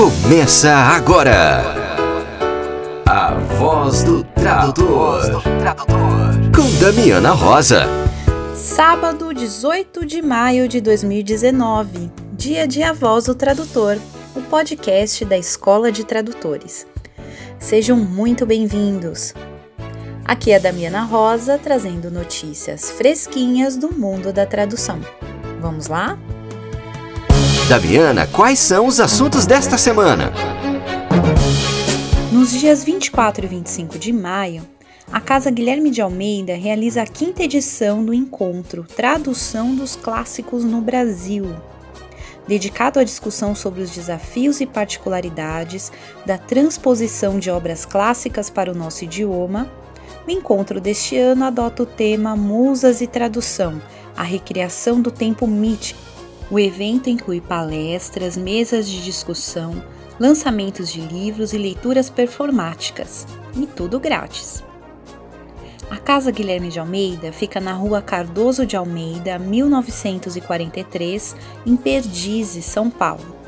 Começa agora. A voz do tradutor. Com Damiana Rosa. Sábado, 18 de maio de 2019. Dia de A Voz do Tradutor, o podcast da Escola de Tradutores. Sejam muito bem-vindos. Aqui é a Damiana Rosa trazendo notícias fresquinhas do mundo da tradução. Vamos lá? Damiana, quais são os assuntos desta semana? Nos dias 24 e 25 de maio, a Casa Guilherme de Almeida realiza a quinta edição do encontro Tradução dos Clássicos no Brasil, dedicado à discussão sobre os desafios e particularidades da transposição de obras clássicas para o nosso idioma. O encontro deste ano adota o tema Musas e Tradução, a recriação do tempo mítico o evento inclui palestras, mesas de discussão, lançamentos de livros e leituras performáticas, e tudo grátis. A Casa Guilherme de Almeida fica na rua Cardoso de Almeida, 1943, em Perdizes, São Paulo.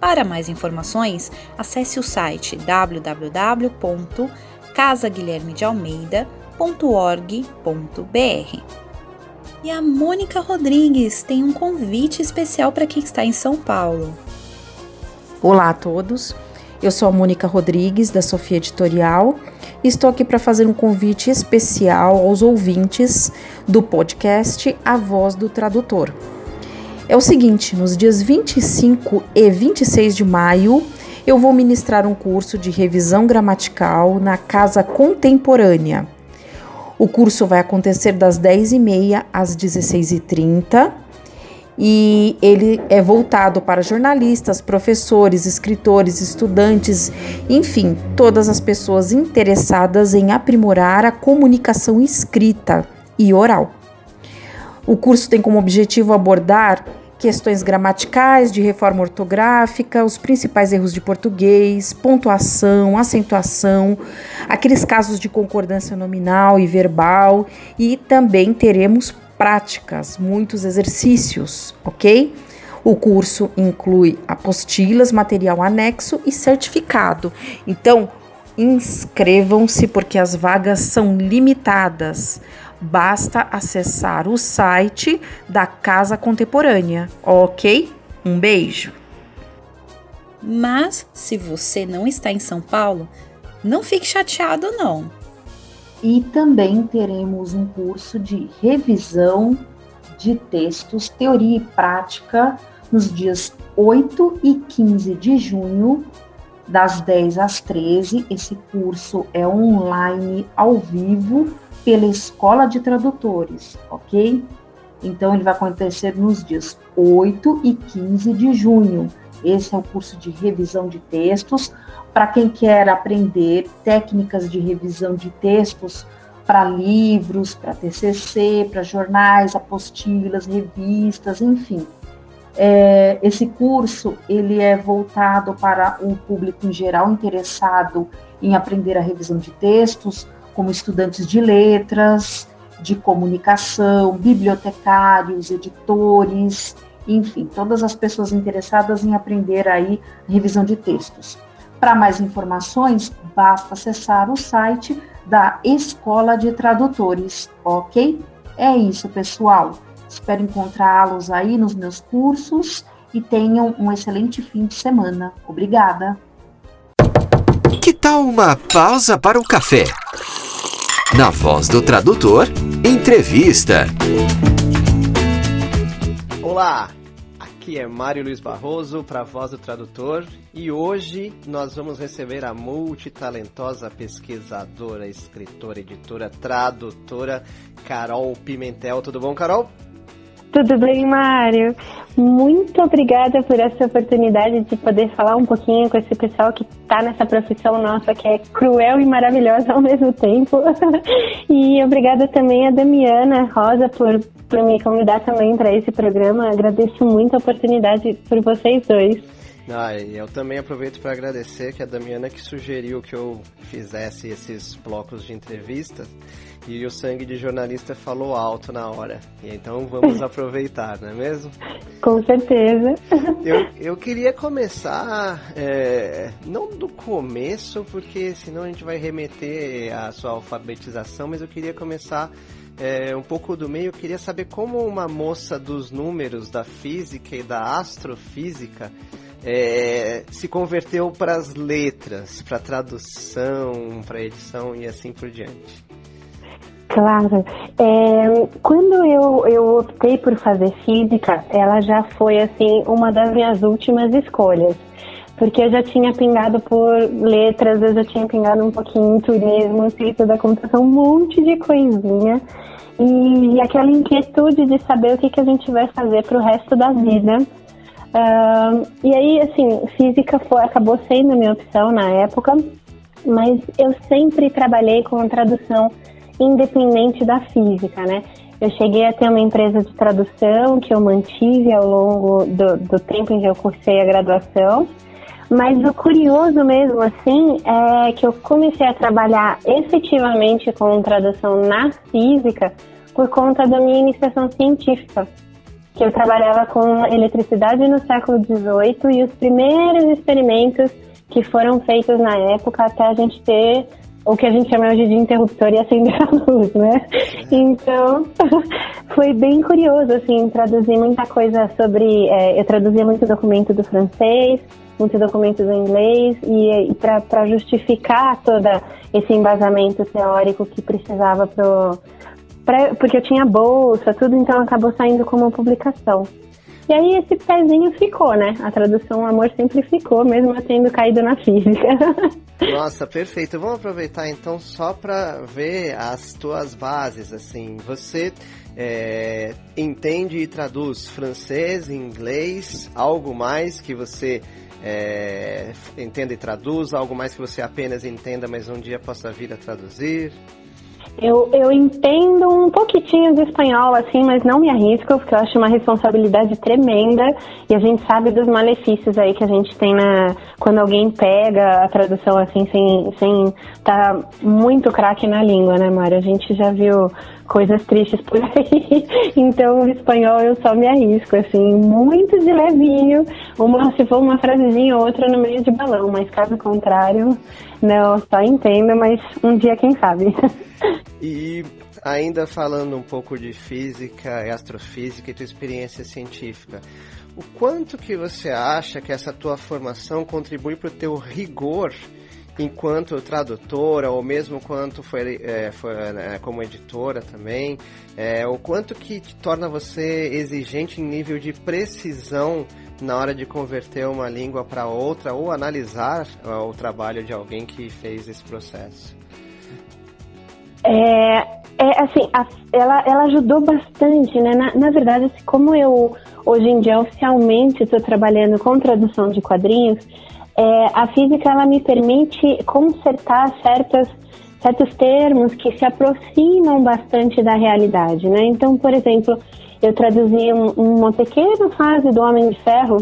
Para mais informações, acesse o site www.casaguilhermedealmeida.org.br. E a Mônica Rodrigues tem um convite especial para quem está em São Paulo. Olá a todos, eu sou a Mônica Rodrigues, da Sofia Editorial, e estou aqui para fazer um convite especial aos ouvintes do podcast A Voz do Tradutor. É o seguinte: nos dias 25 e 26 de maio, eu vou ministrar um curso de revisão gramatical na Casa Contemporânea o curso vai acontecer das 10h30 às 16h30 e ele é voltado para jornalistas, professores, escritores, estudantes, enfim, todas as pessoas interessadas em aprimorar a comunicação escrita e oral. O curso tem como objetivo abordar questões gramaticais, de reforma ortográfica, os principais erros de português, pontuação, acentuação, aqueles casos de concordância nominal e verbal e também teremos práticas, muitos exercícios, ok? O curso inclui apostilas, material anexo e certificado. Então, inscrevam-se porque as vagas são limitadas basta acessar o site da Casa Contemporânea, ok? Um beijo! Mas se você não está em São Paulo, não fique chateado não. E também teremos um curso de revisão de textos, teoria e prática nos dias 8 e 15 de junho, das 10 às 13. Esse curso é online ao vivo pela Escola de Tradutores, ok? Então, ele vai acontecer nos dias 8 e 15 de junho. Esse é o curso de revisão de textos. Para quem quer aprender técnicas de revisão de textos para livros, para TCC, para jornais, apostilas, revistas, enfim. É, esse curso ele é voltado para um público em geral interessado em aprender a revisão de textos, como estudantes de letras, de comunicação, bibliotecários, editores, enfim, todas as pessoas interessadas em aprender aí revisão de textos. Para mais informações, basta acessar o site da Escola de Tradutores, ok? É isso, pessoal. Espero encontrá-los aí nos meus cursos e tenham um excelente fim de semana. Obrigada. Que tal uma pausa para o café? Na voz do tradutor, entrevista. Olá, aqui é Mário Luiz Barroso para a Voz do Tradutor e hoje nós vamos receber a multitalentosa pesquisadora, escritora, editora, tradutora Carol Pimentel. Tudo bom, Carol? Tudo bem, Mário? Muito obrigada por essa oportunidade de poder falar um pouquinho com esse pessoal que está nessa profissão nossa que é cruel e maravilhosa ao mesmo tempo. e obrigada também a Damiana Rosa por, por me convidar também para esse programa. Agradeço muito a oportunidade por vocês dois. Ah, e eu também aproveito para agradecer que a Damiana que sugeriu que eu fizesse esses blocos de entrevistas e o sangue de jornalista falou alto na hora. E então vamos aproveitar, não é mesmo? Com certeza. Eu, eu queria começar, é, não do começo, porque senão a gente vai remeter à sua alfabetização, mas eu queria começar é, um pouco do meio. Eu queria saber como uma moça dos números, da física e da astrofísica é, se converteu para as letras, para tradução, para edição e assim por diante. Claro. É, quando eu, eu optei por fazer física, ela já foi assim uma das minhas últimas escolhas. Porque eu já tinha pingado por letras, eu já tinha pingado um pouquinho em turismo, ciência da computação, um monte de coisinha. E, e aquela inquietude de saber o que, que a gente vai fazer para o resto da vida. Uh, e aí, assim, física foi, acabou sendo minha opção na época, mas eu sempre trabalhei com tradução independente da física, né? Eu cheguei a ter uma empresa de tradução que eu mantive ao longo do, do tempo em que eu cursei a graduação. Mas o curioso mesmo, assim, é que eu comecei a trabalhar efetivamente com tradução na física por conta da minha iniciação científica. Que eu trabalhava com eletricidade no século XVIII e os primeiros experimentos que foram feitos na época até a gente ter o que a gente chama hoje de interruptor e acender a luz, né? Então, foi bem curioso, assim, traduzir muita coisa sobre... É, eu traduzia muito documento do francês, muito documento do inglês, e, e para justificar todo esse embasamento teórico que precisava pro... Pra, porque eu tinha bolsa, tudo, então acabou saindo como publicação. E aí esse pezinho ficou, né? A tradução amor sempre ficou, mesmo eu tendo caído na física. Nossa, perfeito. Vamos aproveitar então só para ver as tuas bases, assim. Você é, entende e traduz francês, inglês, algo mais que você é, entenda e traduz, algo mais que você apenas entenda, mas um dia possa vir a traduzir? Eu, eu entendo um pouquinho de espanhol, assim, mas não me arrisco, porque eu acho uma responsabilidade tremenda e a gente sabe dos malefícios aí que a gente tem na quando alguém pega a tradução assim sem sem tá muito craque na língua, né, Mário? A gente já viu coisas tristes por aí. Então, o espanhol eu só me arrisco, assim, muito de levinho, uma, se for uma frasezinha ou outra no meio de balão, mas caso contrário, não, só entendo, mas um dia quem sabe. E ainda falando um pouco de física e astrofísica e tua experiência científica, o quanto que você acha que essa tua formação contribui para o teu rigor enquanto tradutora ou mesmo quanto foi, é, foi é, como editora também, é, o quanto que te torna você exigente em nível de precisão na hora de converter uma língua para outra ou analisar o trabalho de alguém que fez esse processo? É, é assim, a, ela, ela ajudou bastante, né? Na, na verdade, assim, como eu hoje em dia oficialmente estou trabalhando com tradução de quadrinhos, é, a física ela me permite consertar certas, certos termos que se aproximam bastante da realidade, né? Então, por exemplo, eu traduzi um, uma pequena fase do Homem de Ferro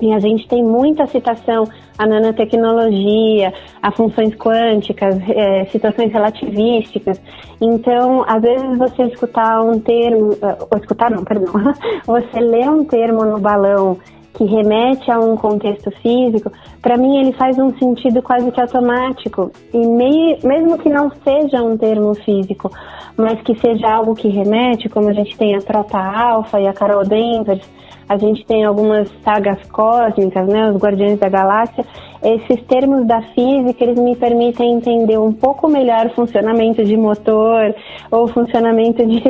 e a gente tem muita citação à nanotecnologia, a funções quânticas, é, situações relativísticas. Então, às vezes você escutar um termo, ou escutar não, perdão, você lê um termo no balão que remete a um contexto físico, para mim ele faz um sentido quase que automático. E meio, mesmo que não seja um termo físico, mas que seja algo que remete, como a gente tem a Trota Alpha e a Carol Danvers, a gente tem algumas sagas cósmicas, né, os Guardiões da Galáxia. Esses termos da física, eles me permitem entender um pouco melhor o funcionamento de motor ou o funcionamento de,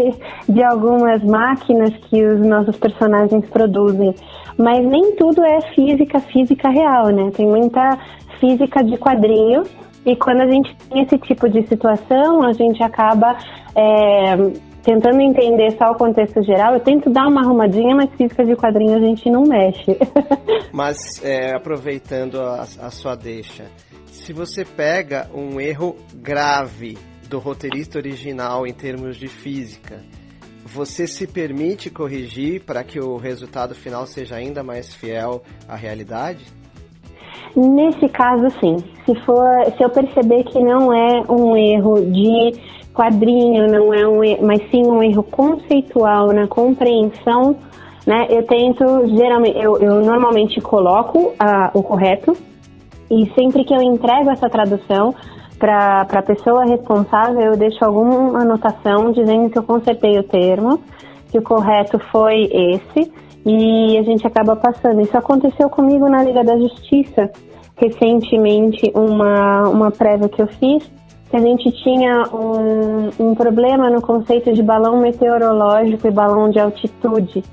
de algumas máquinas que os nossos personagens produzem. Mas nem tudo é física, física real, né? Tem muita física de quadrinho e quando a gente tem esse tipo de situação, a gente acaba é, tentando entender só o contexto geral, eu tento dar uma arrumadinha, mas física de quadrinho a gente não mexe. mas é, aproveitando a, a sua deixa, se você pega um erro grave do roteirista original em termos de física, você se permite corrigir para que o resultado final seja ainda mais fiel à realidade? Nesse caso, sim. Se for, se eu perceber que não é um erro de quadrinho, não é um, mas sim um erro conceitual na compreensão, né? Eu tento geralmente, eu, eu normalmente coloco o correto e sempre que eu entrego essa tradução para a pessoa responsável, eu deixo alguma anotação dizendo que eu consertei o termo, que o correto foi esse e a gente acaba passando. Isso aconteceu comigo na Liga da Justiça, recentemente, uma, uma prévia que eu fiz, que a gente tinha um, um problema no conceito de balão meteorológico e balão de altitude.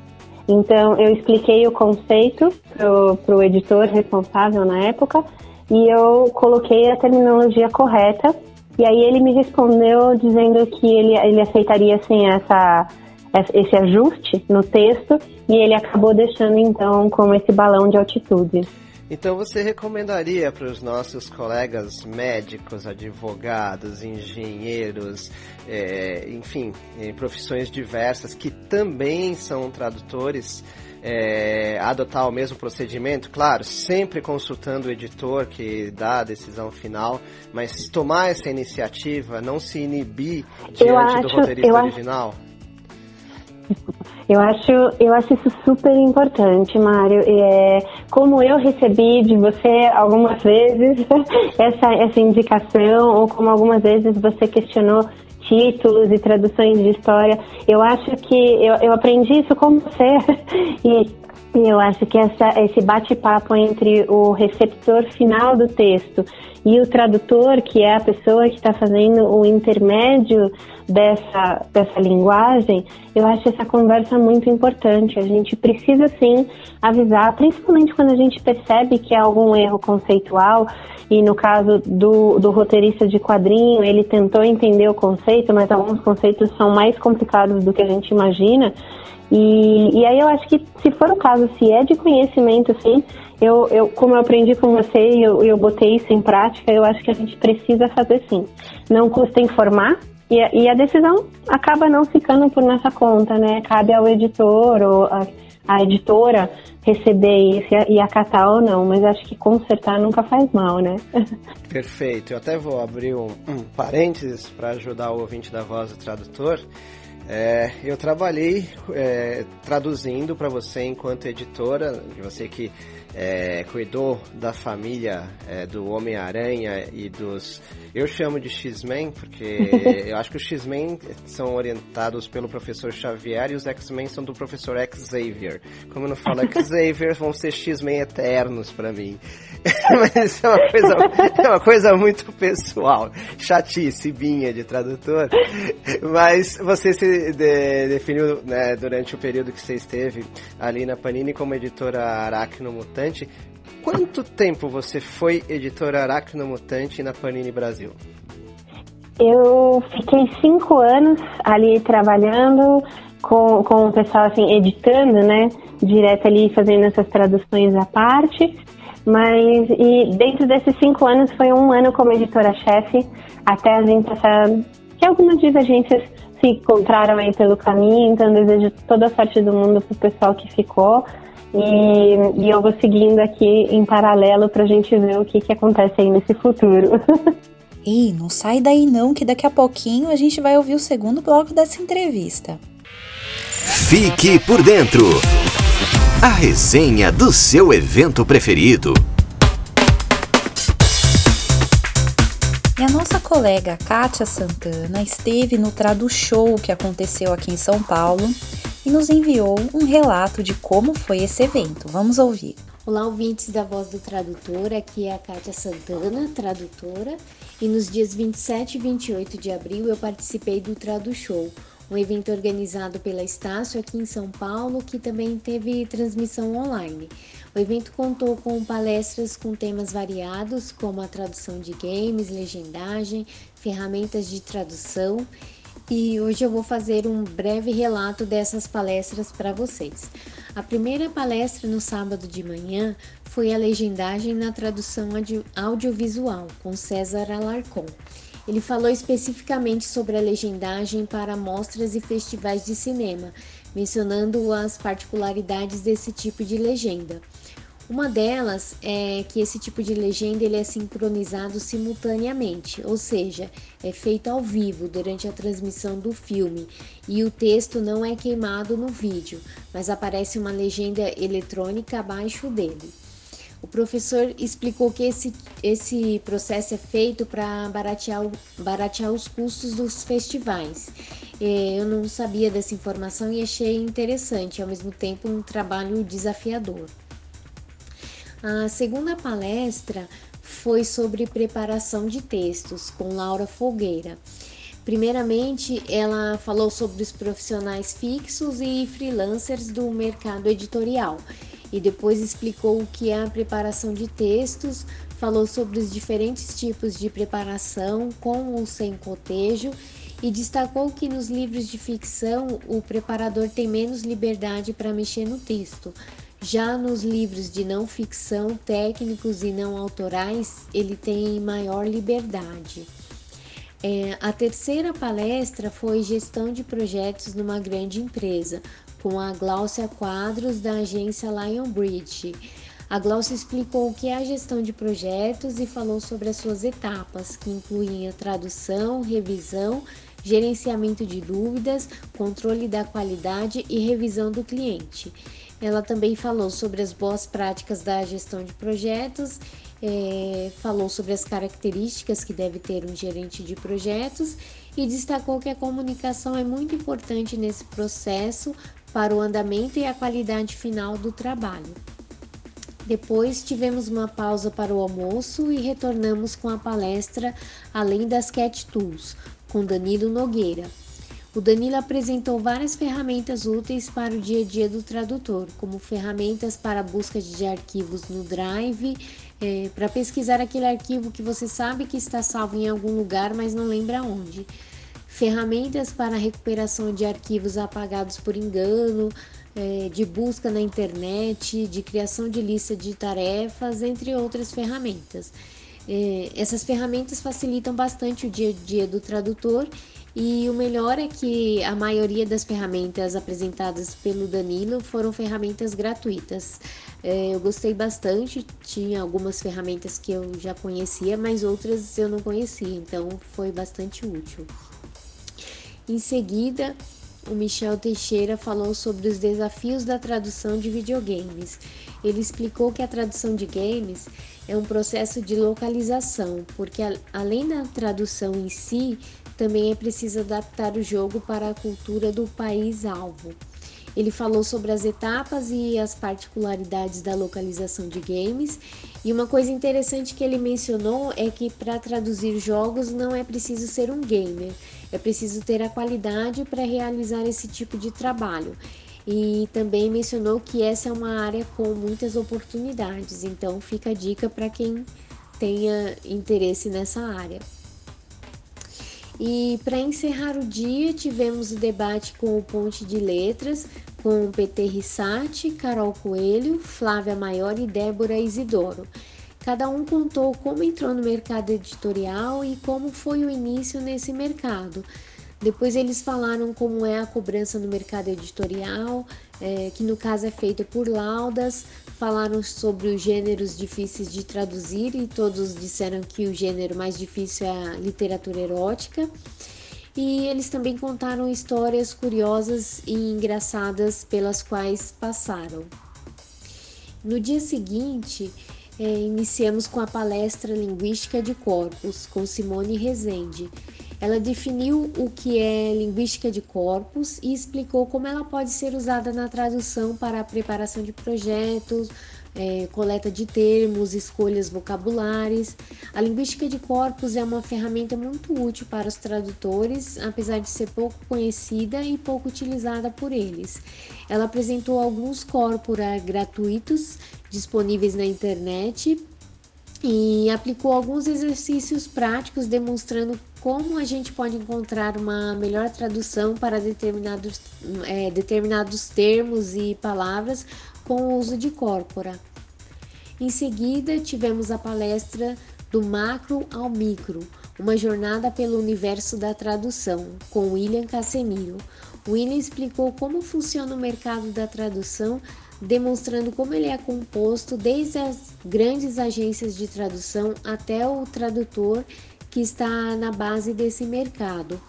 Então, eu expliquei o conceito para o editor responsável na época e eu coloquei a terminologia correta. E aí ele me respondeu dizendo que ele, ele aceitaria assim, essa, esse ajuste no texto e ele acabou deixando então como esse balão de altitude. Então você recomendaria para os nossos colegas médicos, advogados, engenheiros, é, enfim, em profissões diversas que também são tradutores, é, adotar o mesmo procedimento? Claro, sempre consultando o editor que dá a decisão final, mas tomar essa iniciativa, não se inibir diante do roteirista original? Acho eu acho, eu acho isso super importante, Mário. É, como eu recebi de você algumas vezes essa, essa indicação, ou como algumas vezes você questionou títulos e traduções de história, eu acho que eu, eu aprendi isso com você e eu acho que essa, esse bate-papo entre o receptor final do texto e o tradutor, que é a pessoa que está fazendo o intermédio dessa, dessa linguagem, eu acho essa conversa muito importante. A gente precisa sim avisar, principalmente quando a gente percebe que há algum erro conceitual, e no caso do, do roteirista de quadrinho, ele tentou entender o conceito, mas alguns conceitos são mais complicados do que a gente imagina. E, e aí eu acho que se for o caso, se é de conhecimento, sim, eu, eu como eu aprendi com você e eu, eu botei isso em prática, eu acho que a gente precisa fazer sim. Não custa informar, e a, e a, decisão acaba não ficando por nossa conta, né? Cabe ao editor ou a, a editora receber isso e, e acatar ou não, mas acho que consertar nunca faz mal, né? Perfeito. Eu até vou abrir um, um parênteses para ajudar o ouvinte da voz do tradutor. É, eu trabalhei é, traduzindo para você enquanto editora, de você que é, cuidou da família é, do Homem-Aranha e dos. Eu chamo de X-Men, porque eu acho que os X-Men são orientados pelo professor Xavier e os X-Men são do professor Xavier. Como eu não falo Xavier, vão ser X-Men eternos para mim. Mas isso é uma, coisa, é uma coisa muito pessoal. Chatice, binha de tradutor. Mas você se de, definiu né, durante o período que você esteve ali na Panini como editora Aracno Mutante. Quanto tempo você foi editora Aracno Mutante na Panini Brasil? Eu fiquei cinco anos ali trabalhando com, com o pessoal assim, editando, né? Direto ali fazendo essas traduções à parte. Mas e dentro desses cinco anos foi um ano como editora-chefe, até a gente passar que algumas divergências se encontraram aí pelo caminho, então desejo toda a sorte do mundo pro pessoal que ficou. E, e eu vou seguindo aqui em paralelo para a gente ver o que, que acontece aí nesse futuro. Ei, não sai daí não, que daqui a pouquinho a gente vai ouvir o segundo bloco dessa entrevista. Fique por dentro. A resenha do seu evento preferido. E a nossa colega Kátia Santana esteve no Tradu Show que aconteceu aqui em São Paulo e nos enviou um relato de como foi esse evento. Vamos ouvir. Olá, ouvintes da Voz do Tradutor, aqui é a Kátia Santana, tradutora, e nos dias 27 e 28 de abril eu participei do Tradu Show, um evento organizado pela Estácio aqui em São Paulo, que também teve transmissão online. O evento contou com palestras com temas variados, como a tradução de games, legendagem, ferramentas de tradução e hoje eu vou fazer um breve relato dessas palestras para vocês. A primeira palestra no sábado de manhã foi a legendagem na tradução audiovisual com César Alarcon. Ele falou especificamente sobre a legendagem para mostras e festivais de cinema, mencionando as particularidades desse tipo de legenda. Uma delas é que esse tipo de legenda ele é sincronizado simultaneamente, ou seja, é feito ao vivo durante a transmissão do filme e o texto não é queimado no vídeo, mas aparece uma legenda eletrônica abaixo dele. O professor explicou que esse, esse processo é feito para baratear, baratear os custos dos festivais. É, eu não sabia dessa informação e achei interessante, ao mesmo tempo um trabalho desafiador. A segunda palestra foi sobre preparação de textos com Laura Folgueira. Primeiramente, ela falou sobre os profissionais fixos e freelancers do mercado editorial e depois explicou o que é a preparação de textos, falou sobre os diferentes tipos de preparação com ou sem cotejo e destacou que nos livros de ficção o preparador tem menos liberdade para mexer no texto, já nos livros de não ficção, técnicos e não autorais, ele tem maior liberdade. É, a terceira palestra foi Gestão de Projetos numa Grande Empresa, com a Gláucia Quadros, da agência Lionbridge. A Gláucia explicou o que é a gestão de projetos e falou sobre as suas etapas, que incluem a tradução, revisão, gerenciamento de dúvidas, controle da qualidade e revisão do cliente. Ela também falou sobre as boas práticas da gestão de projetos, é, falou sobre as características que deve ter um gerente de projetos e destacou que a comunicação é muito importante nesse processo para o andamento e a qualidade final do trabalho. Depois tivemos uma pausa para o almoço e retornamos com a palestra Além das Cat Tools, com Danilo Nogueira. O Danilo apresentou várias ferramentas úteis para o dia a dia do tradutor, como ferramentas para busca de arquivos no Drive, é, para pesquisar aquele arquivo que você sabe que está salvo em algum lugar, mas não lembra onde. Ferramentas para recuperação de arquivos apagados por engano, é, de busca na internet, de criação de lista de tarefas, entre outras ferramentas. É, essas ferramentas facilitam bastante o dia a dia do tradutor e o melhor é que a maioria das ferramentas apresentadas pelo Danilo foram ferramentas gratuitas. É, eu gostei bastante, tinha algumas ferramentas que eu já conhecia, mas outras eu não conhecia, então foi bastante útil. Em seguida, o Michel Teixeira falou sobre os desafios da tradução de videogames. Ele explicou que a tradução de games é um processo de localização, porque além da tradução em si, também é preciso adaptar o jogo para a cultura do país-alvo. Ele falou sobre as etapas e as particularidades da localização de games. E uma coisa interessante que ele mencionou é que para traduzir jogos não é preciso ser um gamer, é preciso ter a qualidade para realizar esse tipo de trabalho. E também mencionou que essa é uma área com muitas oportunidades, então fica a dica para quem tenha interesse nessa área. E para encerrar o dia, tivemos o debate com o Ponte de Letras, com PT Rissati, Carol Coelho, Flávia Maior e Débora Isidoro. Cada um contou como entrou no mercado editorial e como foi o início nesse mercado. Depois eles falaram como é a cobrança no mercado editorial, é, que no caso é feita por laudas, falaram sobre os gêneros difíceis de traduzir e todos disseram que o gênero mais difícil é a literatura erótica. E eles também contaram histórias curiosas e engraçadas pelas quais passaram. No dia seguinte, é, iniciamos com a palestra Linguística de Corpos, com Simone Rezende. Ela definiu o que é linguística de corpos e explicou como ela pode ser usada na tradução para a preparação de projetos, é, coleta de termos, escolhas vocabulares. A linguística de corpos é uma ferramenta muito útil para os tradutores, apesar de ser pouco conhecida e pouco utilizada por eles. Ela apresentou alguns corpora gratuitos disponíveis na internet e aplicou alguns exercícios práticos demonstrando como a gente pode encontrar uma melhor tradução para determinados, é, determinados termos e palavras com o uso de corpora. Em seguida, tivemos a palestra do macro ao micro, uma jornada pelo universo da tradução, com William Casemiro. William explicou como funciona o mercado da tradução demonstrando como ele é composto desde as grandes agências de tradução até o tradutor que está na base desse mercado.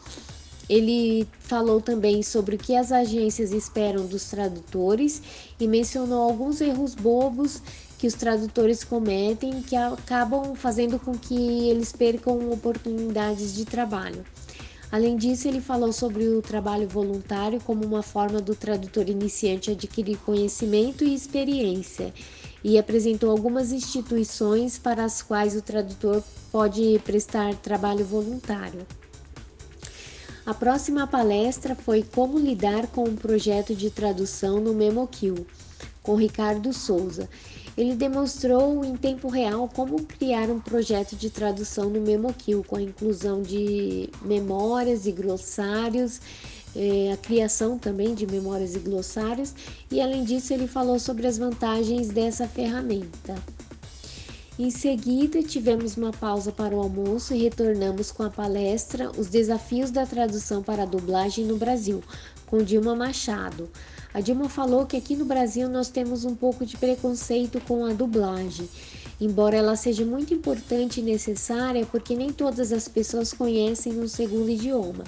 Ele falou também sobre o que as agências esperam dos tradutores e mencionou alguns erros bobos que os tradutores cometem que acabam fazendo com que eles percam oportunidades de trabalho. Além disso, ele falou sobre o trabalho voluntário como uma forma do tradutor iniciante adquirir conhecimento e experiência e apresentou algumas instituições para as quais o tradutor pode prestar trabalho voluntário. A próxima palestra foi Como lidar com um projeto de tradução no MemoQ, com Ricardo Souza. Ele demonstrou em tempo real como criar um projeto de tradução no MemoQ, com a inclusão de memórias e glossários, eh, a criação também de memórias e glossários, e além disso, ele falou sobre as vantagens dessa ferramenta. Em seguida, tivemos uma pausa para o almoço e retornamos com a palestra Os Desafios da Tradução para a Dublagem no Brasil, com Dilma Machado. A Dilma falou que aqui no Brasil nós temos um pouco de preconceito com a dublagem, embora ela seja muito importante e necessária porque nem todas as pessoas conhecem um segundo idioma.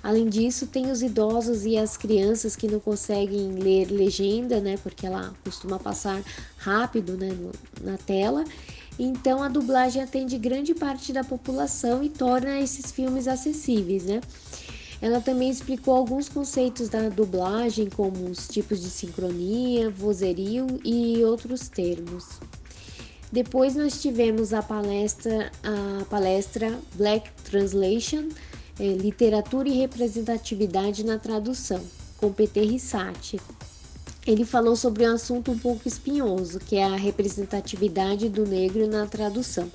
Além disso, tem os idosos e as crianças que não conseguem ler legenda, né, porque ela costuma passar rápido né, na tela então a dublagem atende grande parte da população e torna esses filmes acessíveis, né? Ela também explicou alguns conceitos da dublagem, como os tipos de sincronia, vozerio e outros termos. Depois nós tivemos a palestra, a palestra Black Translation, é, Literatura e Representatividade na Tradução, com PT Rissati ele falou sobre um assunto um pouco espinhoso, que é a representatividade do negro na tradução.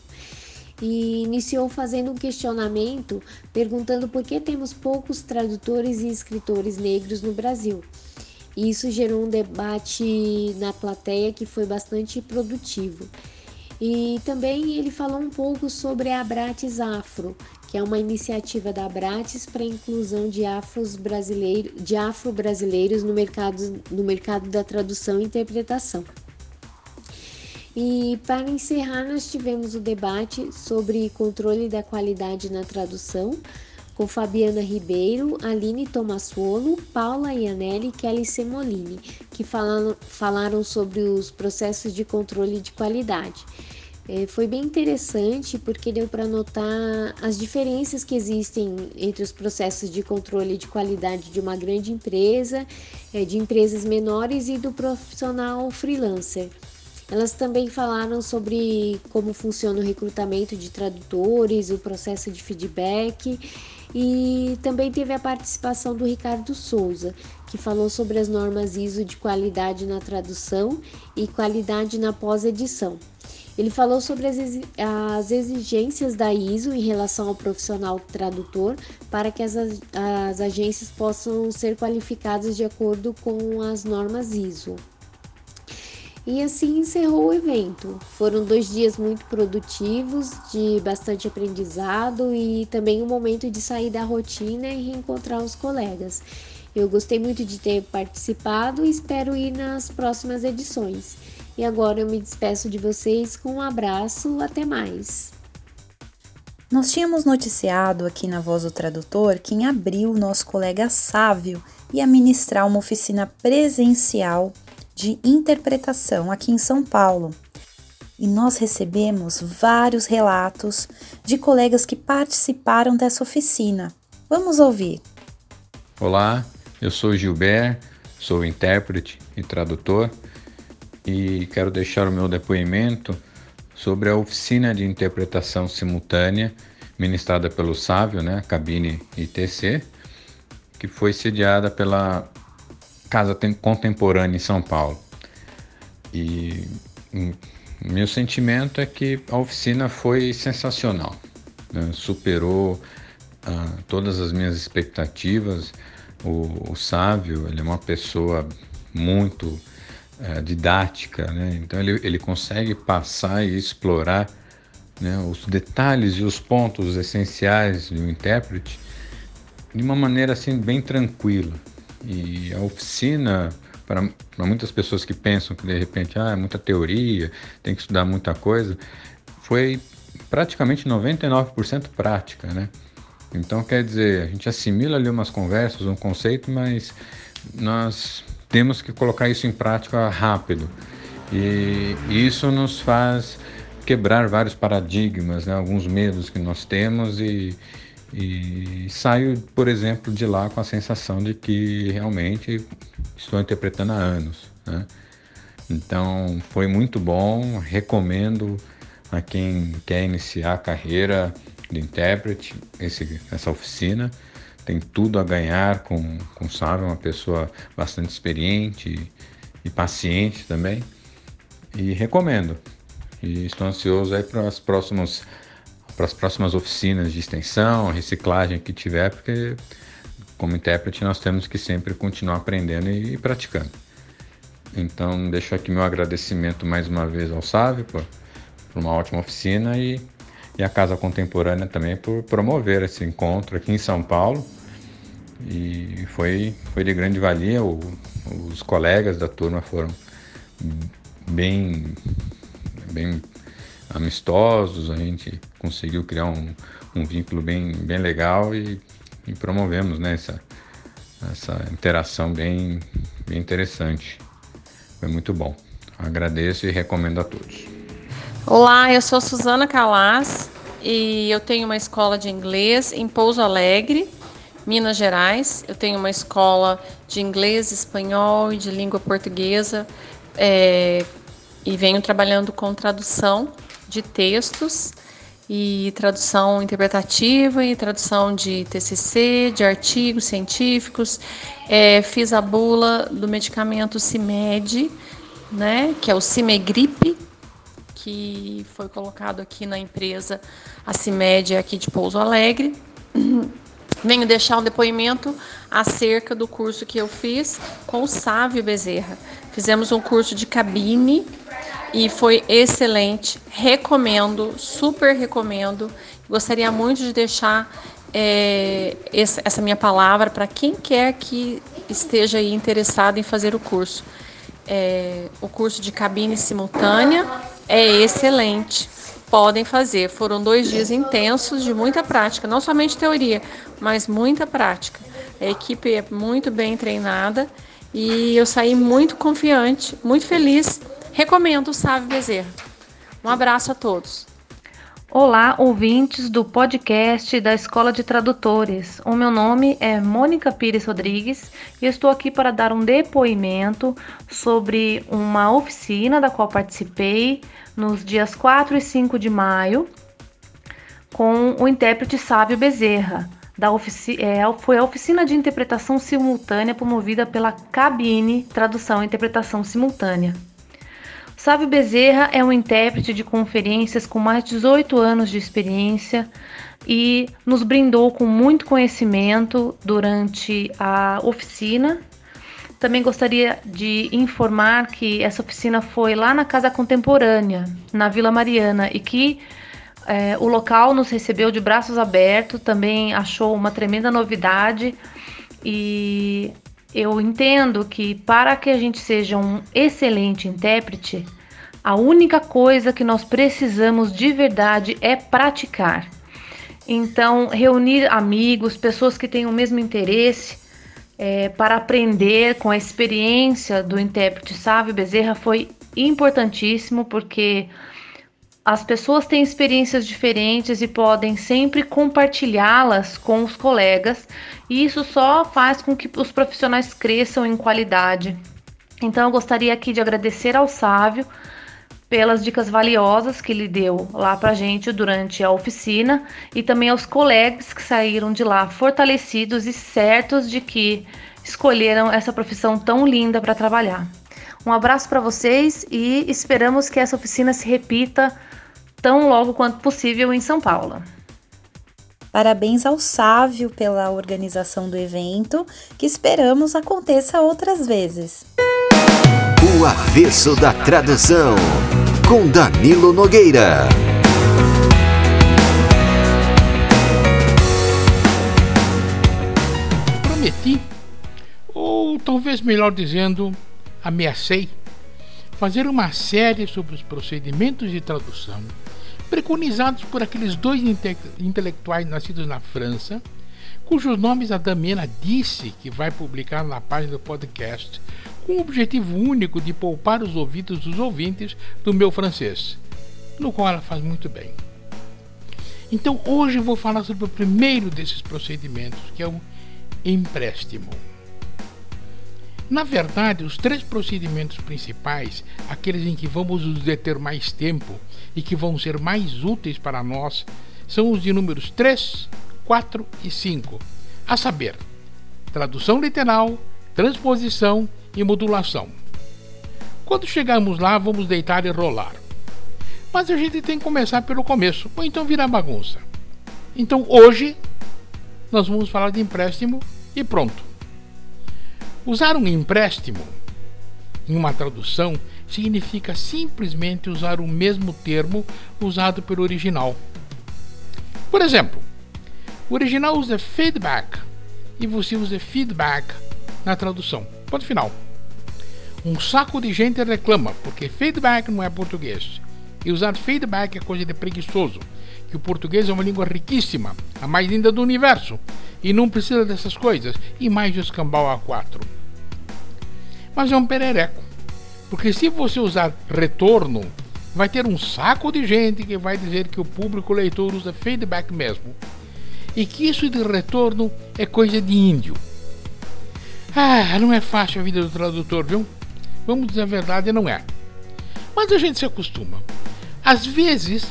E iniciou fazendo um questionamento perguntando por que temos poucos tradutores e escritores negros no Brasil. E isso gerou um debate na plateia que foi bastante produtivo. E também ele falou um pouco sobre a Bratis Afro, que é uma iniciativa da Abrates para a inclusão de afros brasileiros, afro-brasileiros no mercado, no mercado da tradução e interpretação. E para encerrar, nós tivemos o debate sobre controle da qualidade na tradução com Fabiana Ribeiro, Aline Tomassuolo, Paula Ianelli e Kelly Semolini, que falaram, falaram sobre os processos de controle de qualidade. É, foi bem interessante porque deu para notar as diferenças que existem entre os processos de controle de qualidade de uma grande empresa, é, de empresas menores e do profissional freelancer. Elas também falaram sobre como funciona o recrutamento de tradutores, o processo de feedback e também teve a participação do Ricardo Souza, que falou sobre as normas ISO de qualidade na tradução e qualidade na pós-edição. Ele falou sobre as exigências da ISO em relação ao profissional tradutor para que as, as agências possam ser qualificadas de acordo com as normas ISO. E assim encerrou o evento. Foram dois dias muito produtivos, de bastante aprendizado e também um momento de sair da rotina e reencontrar os colegas. Eu gostei muito de ter participado e espero ir nas próximas edições. E agora eu me despeço de vocês com um abraço, até mais. Nós tínhamos noticiado aqui na Voz do Tradutor que em abril nosso colega Sávio ia ministrar uma oficina presencial de interpretação aqui em São Paulo. E nós recebemos vários relatos de colegas que participaram dessa oficina. Vamos ouvir. Olá, eu sou Gilbert, sou intérprete e tradutor e quero deixar o meu depoimento sobre a oficina de interpretação simultânea ministrada pelo Sávio, né, cabine ITC, que foi sediada pela Casa Contemporânea em São Paulo. E meu sentimento é que a oficina foi sensacional, né, superou uh, todas as minhas expectativas. O, o Sávio, ele é uma pessoa muito é, didática, né? então ele, ele consegue passar e explorar né, os detalhes e os pontos essenciais do intérprete de uma maneira assim bem tranquila. E a oficina para muitas pessoas que pensam que de repente ah, é muita teoria, tem que estudar muita coisa, foi praticamente 99% prática, né? Então quer dizer, a gente assimila ali umas conversas, um conceito, mas nós temos que colocar isso em prática rápido. E isso nos faz quebrar vários paradigmas, né? alguns medos que nós temos e, e saio, por exemplo, de lá com a sensação de que realmente estou interpretando há anos. Né? Então foi muito bom, recomendo a quem quer iniciar a carreira de intérprete esse, essa oficina. Tem tudo a ganhar com, com Sábio, uma pessoa bastante experiente e, e paciente também. E recomendo. E estou ansioso aí para as próximas para as próximas oficinas de extensão, reciclagem que tiver, porque como intérprete nós temos que sempre continuar aprendendo e, e praticando. Então deixo aqui meu agradecimento mais uma vez ao Sávio por, por uma ótima oficina e, e a Casa Contemporânea também por promover esse encontro aqui em São Paulo. E foi, foi de grande valia, o, os colegas da turma foram bem, bem amistosos, a gente conseguiu criar um, um vínculo bem, bem legal e, e promovemos né, essa, essa interação bem, bem interessante. Foi muito bom. Agradeço e recomendo a todos. Olá, eu sou Suzana Calas e eu tenho uma escola de inglês em Pouso Alegre, Minas Gerais. Eu tenho uma escola de inglês, espanhol e de língua portuguesa é, e venho trabalhando com tradução de textos e tradução interpretativa e tradução de TCC, de artigos científicos. É, fiz a bula do medicamento CIMED, né, que é o Cimegripe, que foi colocado aqui na empresa a CIMED aqui de Pouso Alegre. Venho deixar um depoimento acerca do curso que eu fiz com o Sávio Bezerra. Fizemos um curso de cabine e foi excelente. Recomendo, super recomendo. Gostaria muito de deixar é, essa minha palavra para quem quer que esteja interessado em fazer o curso. É, o curso de cabine simultânea é excelente. Podem fazer. Foram dois dias intensos de muita prática, não somente teoria, mas muita prática. A equipe é muito bem treinada e eu saí muito confiante, muito feliz Recomendo o Sávio Bezerra. Um abraço a todos. Olá, ouvintes do podcast da Escola de Tradutores. O meu nome é Mônica Pires Rodrigues e estou aqui para dar um depoimento sobre uma oficina da qual participei nos dias 4 e 5 de maio com o intérprete Sávio Bezerra. Da ofici é, foi a oficina de interpretação simultânea promovida pela Cabine Tradução e Interpretação Simultânea. Sávio Bezerra é um intérprete de conferências com mais de 18 anos de experiência e nos brindou com muito conhecimento durante a oficina. Também gostaria de informar que essa oficina foi lá na Casa Contemporânea, na Vila Mariana, e que é, o local nos recebeu de braços abertos, também achou uma tremenda novidade e eu entendo que para que a gente seja um excelente intérprete, a única coisa que nós precisamos de verdade é praticar. Então, reunir amigos, pessoas que têm o mesmo interesse é, para aprender com a experiência do intérprete Sávio Bezerra foi importantíssimo, porque as pessoas têm experiências diferentes e podem sempre compartilhá-las com os colegas, e isso só faz com que os profissionais cresçam em qualidade. Então, eu gostaria aqui de agradecer ao Sávio pelas dicas valiosas que ele deu lá pra gente durante a oficina e também aos colegas que saíram de lá fortalecidos e certos de que escolheram essa profissão tão linda para trabalhar. Um abraço para vocês e esperamos que essa oficina se repita tão logo quanto possível em São Paulo. Parabéns ao Sávio pela organização do evento, que esperamos aconteça outras vezes. O avesso da tradução, com Danilo Nogueira. Prometi, ou talvez melhor dizendo, ameacei fazer uma série sobre os procedimentos de tradução preconizados por aqueles dois inte intelectuais nascidos na França, cujos nomes a Damena disse que vai publicar na página do podcast, com o objetivo único de poupar os ouvidos dos ouvintes do meu francês, no qual ela faz muito bem. Então hoje vou falar sobre o primeiro desses procedimentos, que é o empréstimo. Na verdade, os três procedimentos principais, aqueles em que vamos nos deter mais tempo e que vão ser mais úteis para nós, são os de números 3, 4 e 5, a saber, tradução literal, transposição e modulação. Quando chegarmos lá, vamos deitar e rolar. Mas a gente tem que começar pelo começo, ou então virar bagunça. Então hoje nós vamos falar de empréstimo e pronto. Usar um empréstimo em uma tradução significa simplesmente usar o mesmo termo usado pelo original. Por exemplo, o original usa feedback e você usa feedback na tradução. Ponto final. Um saco de gente reclama porque feedback não é português. E usar feedback é coisa de preguiçoso, que o português é uma língua riquíssima, a mais linda do universo, e não precisa dessas coisas, e mais de escambau A4 mas é um perereco. Porque se você usar retorno, vai ter um saco de gente que vai dizer que o público leitor usa feedback mesmo. E que isso de retorno é coisa de índio. Ah, não é fácil a vida do tradutor, viu? Vamos dizer a verdade, não é. Mas a gente se acostuma. Às vezes,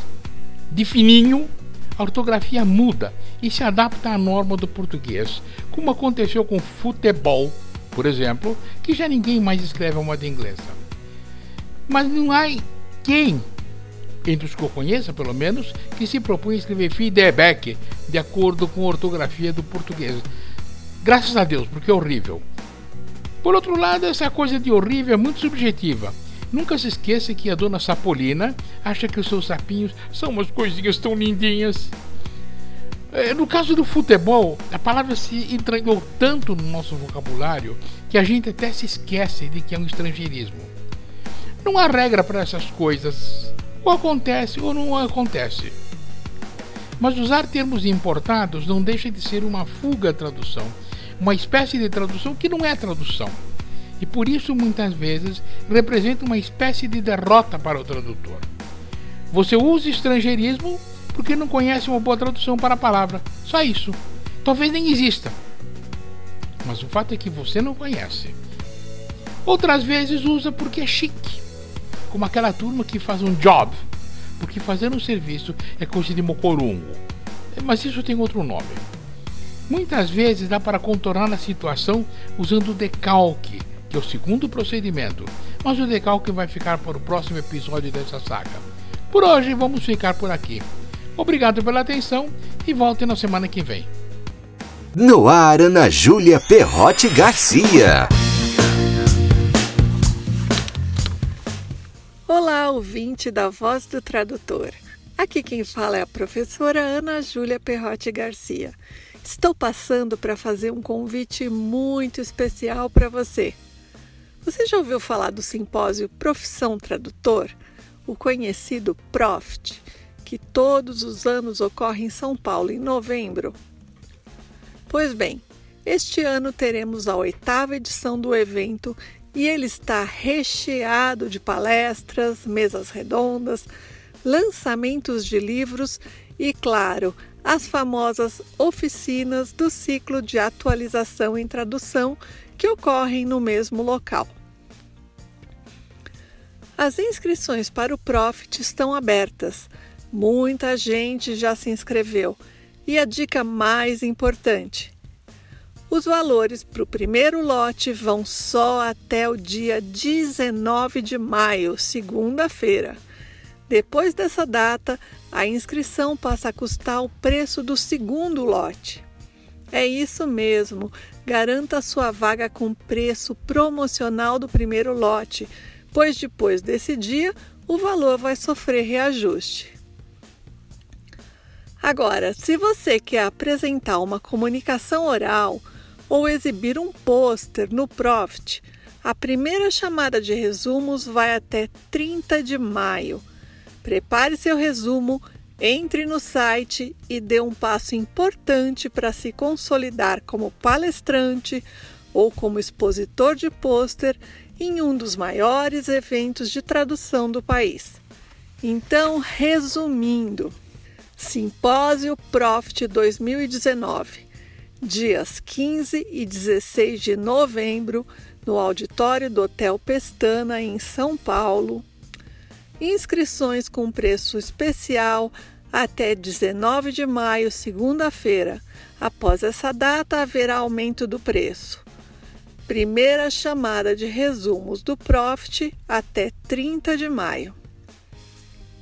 de fininho, a ortografia muda e se adapta à norma do português, como aconteceu com futebol por exemplo, que já ninguém mais escreve a moda inglesa. Mas não há quem, entre os que eu conheça pelo menos, que se propõe a escrever feedback de acordo com a ortografia do português. Graças a Deus, porque é horrível. Por outro lado, essa coisa de horrível é muito subjetiva. Nunca se esqueça que a dona Sapolina acha que os seus sapinhos são umas coisinhas tão lindinhas. É, no caso do futebol, a palavra se entranhou tanto no nosso vocabulário que a gente até se esquece de que é um estrangeirismo. Não há regra para essas coisas. Ou acontece ou não acontece. Mas usar termos importados não deixa de ser uma fuga à tradução, uma espécie de tradução que não é tradução. E por isso muitas vezes representa uma espécie de derrota para o tradutor. Você usa estrangeirismo porque não conhece uma boa tradução para a palavra. Só isso. Talvez nem exista. Mas o fato é que você não conhece. Outras vezes usa porque é chique, como aquela turma que faz um job, porque fazer um serviço é coisa de mocorungo. Mas isso tem outro nome. Muitas vezes dá para contornar a situação usando o decalque, que é o segundo procedimento, mas o decalque vai ficar para o próximo episódio dessa saga. Por hoje vamos ficar por aqui. Obrigado pela atenção e volte na semana que vem. No ar, Ana Júlia Perrote Garcia. Olá, ouvinte da Voz do Tradutor. Aqui quem fala é a professora Ana Júlia Perrote Garcia. Estou passando para fazer um convite muito especial para você. Você já ouviu falar do simpósio Profissão Tradutor? O conhecido PROFT, que todos os anos ocorre em São Paulo em novembro? Pois bem, este ano teremos a oitava edição do evento e ele está recheado de palestras, mesas redondas, lançamentos de livros e, claro, as famosas oficinas do ciclo de atualização em tradução que ocorrem no mesmo local. As inscrições para o Profit estão abertas. Muita gente já se inscreveu. E a dica mais importante: os valores para o primeiro lote vão só até o dia 19 de maio, segunda-feira. Depois dessa data, a inscrição passa a custar o preço do segundo lote. É isso mesmo, garanta sua vaga com preço promocional do primeiro lote, pois depois desse dia o valor vai sofrer reajuste. Agora, se você quer apresentar uma comunicação oral ou exibir um pôster no Profit, A primeira chamada de resumos vai até 30 de maio. Prepare seu resumo, entre no site e dê um passo importante para se consolidar como palestrante ou como expositor de pôster em um dos maiores eventos de tradução do país. Então, resumindo, Simpósio Profit 2019, dias 15 e 16 de novembro, no auditório do Hotel Pestana, em São Paulo. Inscrições com preço especial até 19 de maio, segunda-feira. Após essa data, haverá aumento do preço. Primeira chamada de resumos do Profit até 30 de maio.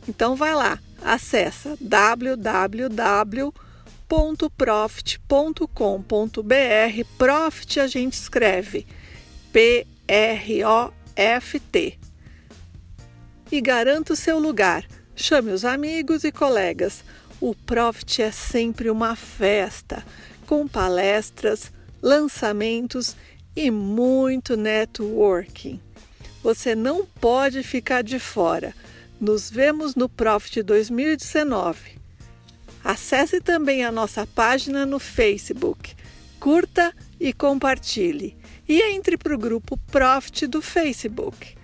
Então vai lá, acessa www.profit.com.br. Profit a gente escreve P-R-O-F-T. E garanta o seu lugar. Chame os amigos e colegas. O Profit é sempre uma festa, com palestras, lançamentos e muito networking. Você não pode ficar de fora. Nos vemos no Profit 2019. Acesse também a nossa página no Facebook. Curta e compartilhe. E entre para o grupo Profit do Facebook.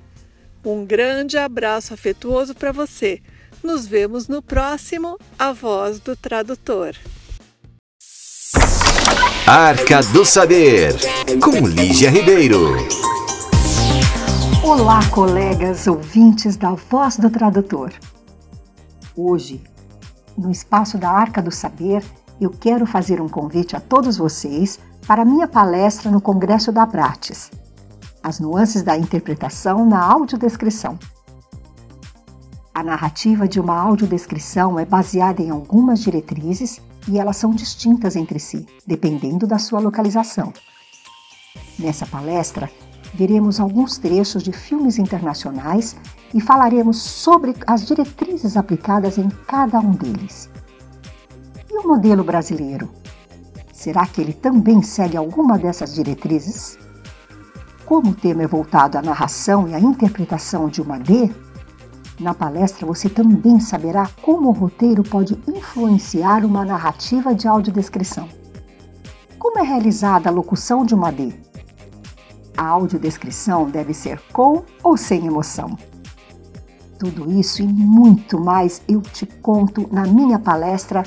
Um grande abraço afetuoso para você. Nos vemos no próximo A Voz do Tradutor. Arca do Saber, com Lígia Ribeiro. Olá, colegas ouvintes da Voz do Tradutor. Hoje, no espaço da Arca do Saber, eu quero fazer um convite a todos vocês para minha palestra no Congresso da Prates, as nuances da interpretação na audiodescrição. A narrativa de uma audiodescrição é baseada em algumas diretrizes e elas são distintas entre si, dependendo da sua localização. Nessa palestra, veremos alguns trechos de filmes internacionais e falaremos sobre as diretrizes aplicadas em cada um deles. E o modelo brasileiro? Será que ele também segue alguma dessas diretrizes? Como o tema é voltado à narração e à interpretação de uma D, na palestra você também saberá como o roteiro pode influenciar uma narrativa de audiodescrição. Como é realizada a locução de uma D? A audiodescrição deve ser com ou sem emoção. Tudo isso e muito mais eu te conto na minha palestra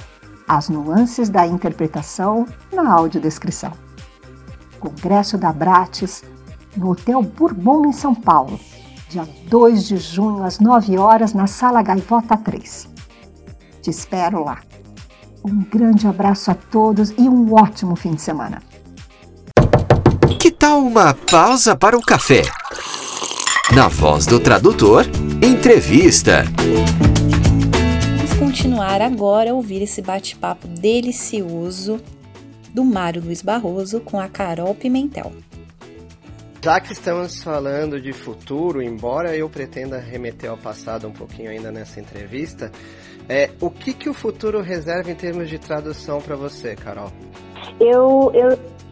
As Nuances da Interpretação na Audiodescrição. Congresso da Brates, no Hotel Bourbon, em São Paulo, dia 2 de junho, às 9 horas, na Sala Gaivota 3. Te espero lá. Um grande abraço a todos e um ótimo fim de semana. Que tal uma pausa para o café? Na voz do tradutor, entrevista. Vamos continuar agora a ouvir esse bate-papo delicioso do Mário Luiz Barroso com a Carol Pimentel. Já que estamos falando de futuro, embora eu pretenda remeter ao passado um pouquinho ainda nessa entrevista, é, o que, que o futuro reserva em termos de tradução para você, Carol? Eu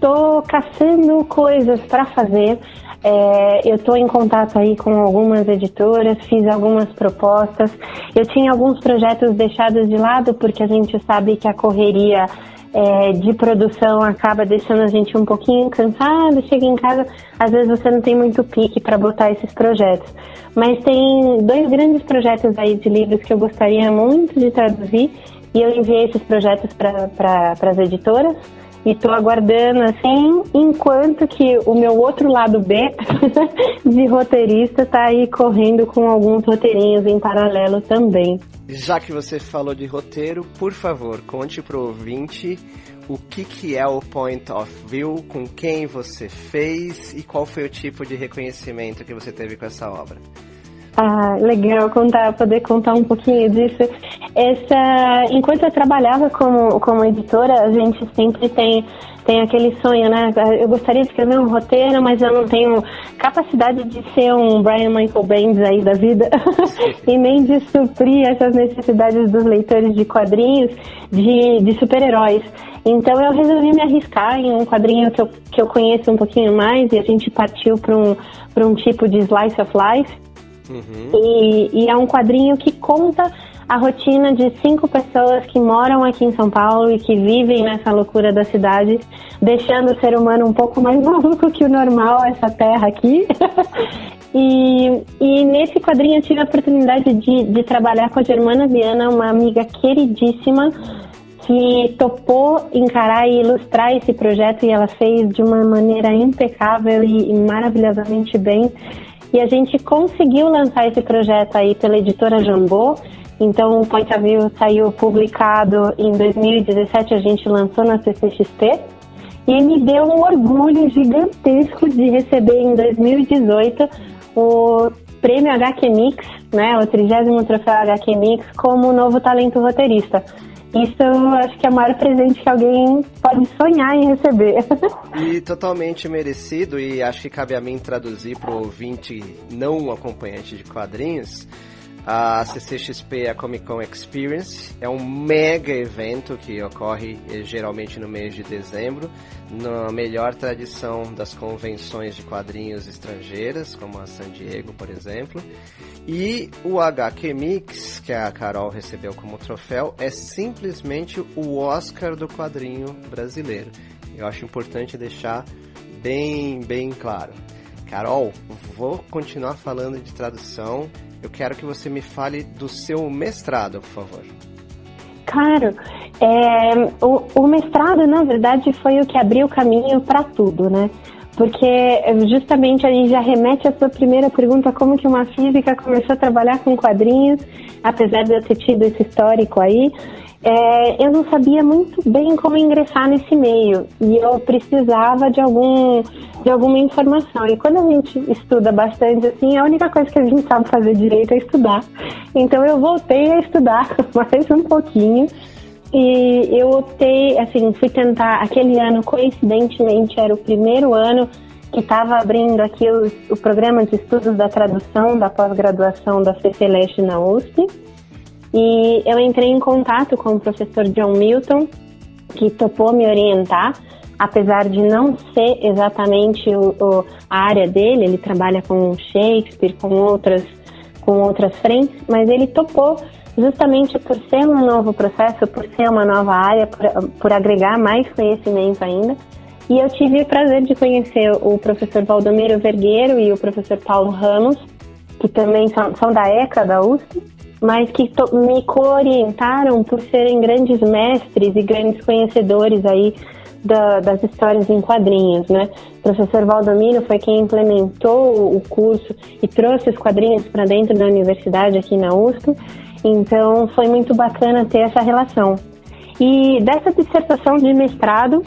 estou caçando coisas para fazer. É, eu estou em contato aí com algumas editoras, fiz algumas propostas. Eu tinha alguns projetos deixados de lado porque a gente sabe que a correria é, de produção acaba deixando a gente um pouquinho cansado, chega em casa, às vezes você não tem muito pique para botar esses projetos. Mas tem dois grandes projetos aí de livros que eu gostaria muito de traduzir e eu enviei esses projetos para pra, as editoras e estou aguardando assim, enquanto que o meu outro lado B de roteirista está aí correndo com alguns roteirinhos em paralelo também. Já que você falou de roteiro, por favor, conte pro ouvinte o que, que é o Point of View, com quem você fez e qual foi o tipo de reconhecimento que você teve com essa obra. Ah, legal contar, poder contar um pouquinho disso. Essa, enquanto eu trabalhava como, como editora, a gente sempre tem tem aquele sonho, né? Eu gostaria de escrever um roteiro, mas eu não tenho capacidade de ser um Brian Michael Bendis aí da vida e nem de suprir essas necessidades dos leitores de quadrinhos de, de super-heróis. Então eu resolvi me arriscar em um quadrinho que eu, que eu conheço um pouquinho mais e a gente partiu para um, um tipo de slice of life. Uhum. E, e é um quadrinho que conta a rotina de cinco pessoas que moram aqui em São Paulo e que vivem nessa loucura da cidade, deixando o ser humano um pouco mais maluco que o normal, essa terra aqui. e, e nesse quadrinho eu tive a oportunidade de, de trabalhar com a Germana Viana, uma amiga queridíssima, que topou encarar e ilustrar esse projeto e ela fez de uma maneira impecável e, e maravilhosamente bem. E a gente conseguiu lançar esse projeto aí pela editora Jambô então, o Point of View saiu publicado em 2017, a gente lançou na CCXP. E me deu um orgulho gigantesco de receber em 2018 o prêmio HQ Mix, né, o 30 troféu HQ Mix, como novo talento roteirista. Isso eu acho que é o maior presente que alguém pode sonhar em receber. E totalmente merecido, e acho que cabe a mim traduzir para o ouvinte não acompanhante de quadrinhos. A CCXP, a Comic Con Experience, é um mega evento que ocorre eh, geralmente no mês de dezembro, na melhor tradição das convenções de quadrinhos estrangeiras, como a San Diego, por exemplo. E o HQ Mix, que a Carol recebeu como troféu, é simplesmente o Oscar do quadrinho brasileiro. Eu acho importante deixar bem, bem claro. Carol, vou continuar falando de tradução eu quero que você me fale do seu mestrado, por favor. Claro. É, o, o mestrado, na verdade, foi o que abriu o caminho para tudo, né? Porque justamente a gente já remete à sua primeira pergunta, como que uma física começou a trabalhar com quadrinhos, apesar de eu ter tido esse histórico aí é, eu não sabia muito bem como ingressar nesse meio e eu precisava de algum de alguma informação. E quando a gente estuda bastante assim, a única coisa que a gente sabe fazer direito é estudar. Então eu voltei a estudar mais um pouquinho e eu optei, assim, fui tentar aquele ano coincidentemente era o primeiro ano que estava abrindo aqui o, o programa de estudos da tradução da pós-graduação da CCLeste na USP. E eu entrei em contato com o professor John Milton, que topou me orientar, apesar de não ser exatamente o, o, a área dele, ele trabalha com Shakespeare, com outras, com outras frentes, mas ele topou justamente por ser um novo processo, por ser uma nova área, por, por agregar mais conhecimento ainda. E eu tive o prazer de conhecer o professor Valdomiro Vergueiro e o professor Paulo Ramos, que também são, são da ECA, da USP, mas que me co-orientaram por serem grandes mestres e grandes conhecedores aí da, das histórias em quadrinhos, né? O professor Valdomiro foi quem implementou o curso e trouxe os quadrinhos para dentro da universidade aqui na USP, então foi muito bacana ter essa relação. E dessa dissertação de mestrado,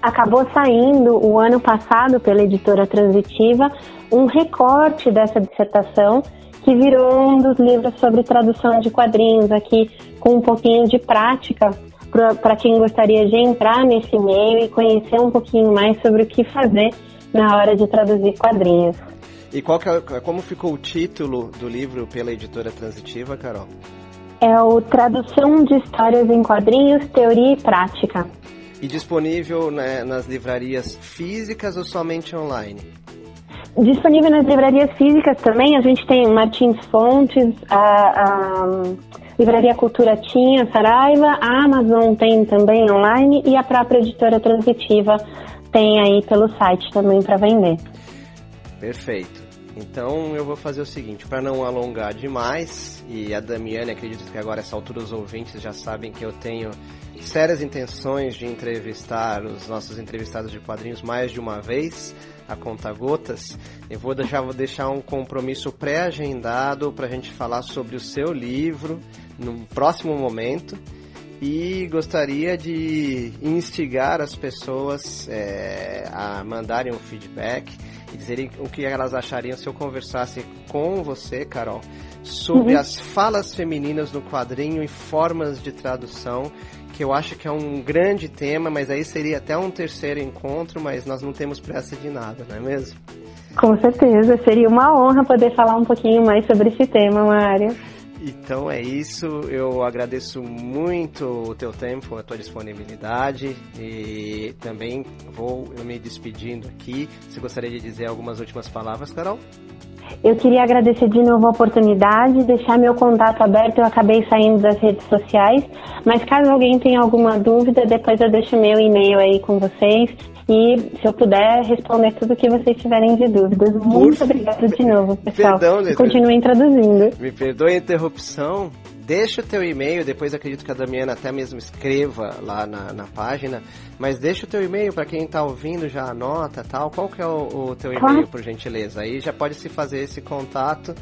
acabou saindo o ano passado pela editora Transitiva um recorte dessa dissertação que virou um dos livros sobre tradução de quadrinhos aqui com um pouquinho de prática para quem gostaria de entrar nesse meio e conhecer um pouquinho mais sobre o que fazer na hora de traduzir quadrinhos. E qual é, como ficou o título do livro pela editora Transitiva, Carol? É o Tradução de Histórias em Quadrinhos, Teoria e Prática. E disponível né, nas livrarias físicas ou somente online? Disponível nas livrarias físicas também, a gente tem Martins Fontes, a, a Livraria Cultura tinha, Saraiva, a Amazon tem também online e a própria editora Transitiva tem aí pelo site também para vender. Perfeito. Então eu vou fazer o seguinte, para não alongar demais, e a Damiane, acredito que agora essa altura os ouvintes já sabem que eu tenho sérias intenções de entrevistar os nossos entrevistados de quadrinhos mais de uma vez a conta gotas, eu vou deixar, vou deixar um compromisso pré-agendado para a gente falar sobre o seu livro no próximo momento e gostaria de instigar as pessoas é, a mandarem um feedback e dizerem o que elas achariam se eu conversasse com você, Carol, sobre uhum. as falas femininas no quadrinho e formas de tradução que eu acho que é um grande tema, mas aí seria até um terceiro encontro, mas nós não temos pressa de nada, não é mesmo? Com certeza, seria uma honra poder falar um pouquinho mais sobre esse tema, Mário. Então é isso, eu agradeço muito o teu tempo, a tua disponibilidade e também vou eu me despedindo aqui. Você gostaria de dizer algumas últimas palavras, Carol? Eu queria agradecer de novo a oportunidade, deixar meu contato aberto. Eu acabei saindo das redes sociais, mas caso alguém tenha alguma dúvida, depois eu deixo meu e-mail aí com vocês e se eu puder responder tudo que vocês tiverem de dúvidas. Muito obrigada de novo, pessoal. Perdão, Continuem traduzindo. Me perdoe a interrupção. Deixa o teu e-mail, depois acredito que a Damiana até mesmo escreva lá na, na página, mas deixa o teu e-mail para quem está ouvindo, já anota tal. Qual que é o, o teu e-mail, claro. por gentileza? Aí já pode se fazer esse contato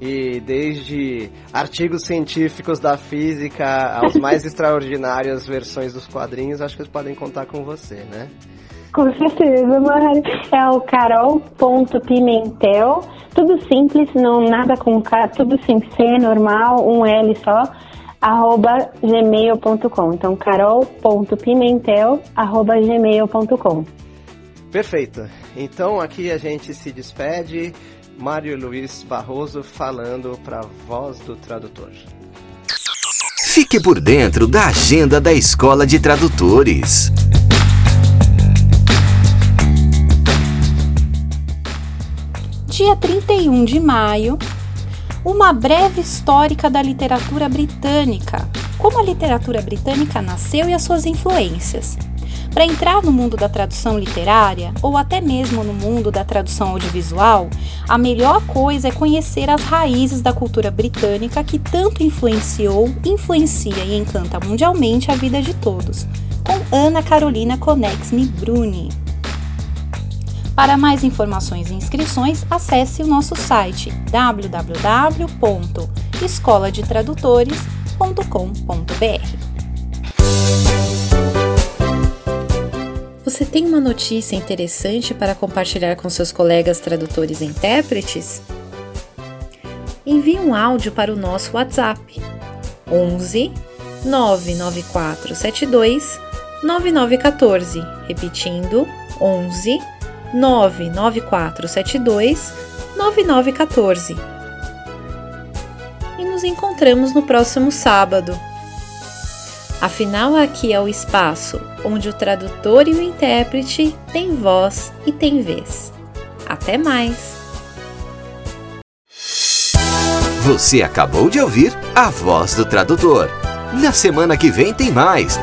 e desde artigos científicos da física aos mais extraordinárias versões dos quadrinhos, acho que eles podem contar com você, né? Com certeza, Mari. É o carol.pimentel. Tudo simples, não nada com K, tudo sem C, normal, um L só, arroba gmail.com. Então, carol.pimentel, arroba gmail.com. Perfeito. Então, aqui a gente se despede. Mário Luiz Barroso falando para a voz do tradutor. Fique por dentro da agenda da Escola de Tradutores. Dia 31 de maio, uma breve histórica da literatura britânica, como a literatura britânica nasceu e as suas influências. Para entrar no mundo da tradução literária, ou até mesmo no mundo da tradução audiovisual, a melhor coisa é conhecer as raízes da cultura britânica que tanto influenciou, influencia e encanta mundialmente a vida de todos, com Ana Carolina Conexme Bruni. Para mais informações e inscrições, acesse o nosso site www.escoladetradutores.com.br. Você tem uma notícia interessante para compartilhar com seus colegas tradutores e intérpretes? Envie um áudio para o nosso WhatsApp 11 99472 9914, repetindo 11 99472 9914. E nos encontramos no próximo sábado. Afinal, aqui é o espaço onde o tradutor e o intérprete têm voz e têm vez. Até mais! Você acabou de ouvir a voz do tradutor. Na semana que vem tem mais.